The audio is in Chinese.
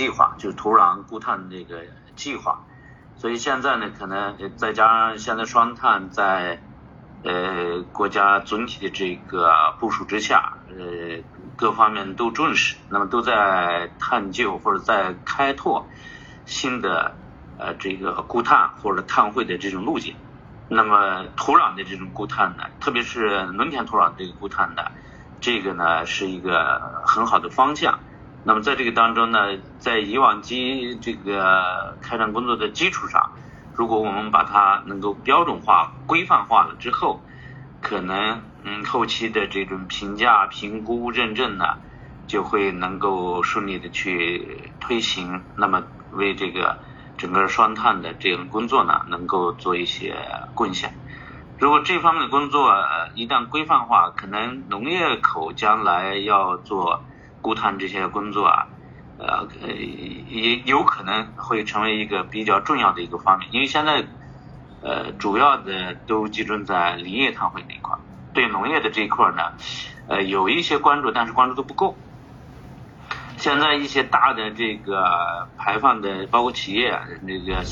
计划，就是土壤固碳这个计划。所以现在呢，可能再加上现在双碳在呃国家总体的这个部署之下，呃各方面都重视，那么都在探究或者在开拓新的呃这个固碳或者碳汇的这种路径。那么土壤的这种固碳呢，特别是农田土壤这个固碳的，这个呢是一个很好的方向。那么在这个当中呢，在以往基这个开展工作的基础上，如果我们把它能够标准化、规范化了之后，可能嗯后期的这种评价、评估、认证呢，就会能够顺利的去推行。那么为这个。整个双碳的这样工作呢，能够做一些贡献。如果这方面的工作一旦规范化，可能农业口将来要做固碳这些工作啊，呃，也有可能会成为一个比较重要的一个方面。因为现在，呃，主要的都集中在林业碳汇那一块，对农业的这一块呢，呃，有一些关注，但是关注度不够。现在一些大的这个排放的，包括企业那个现。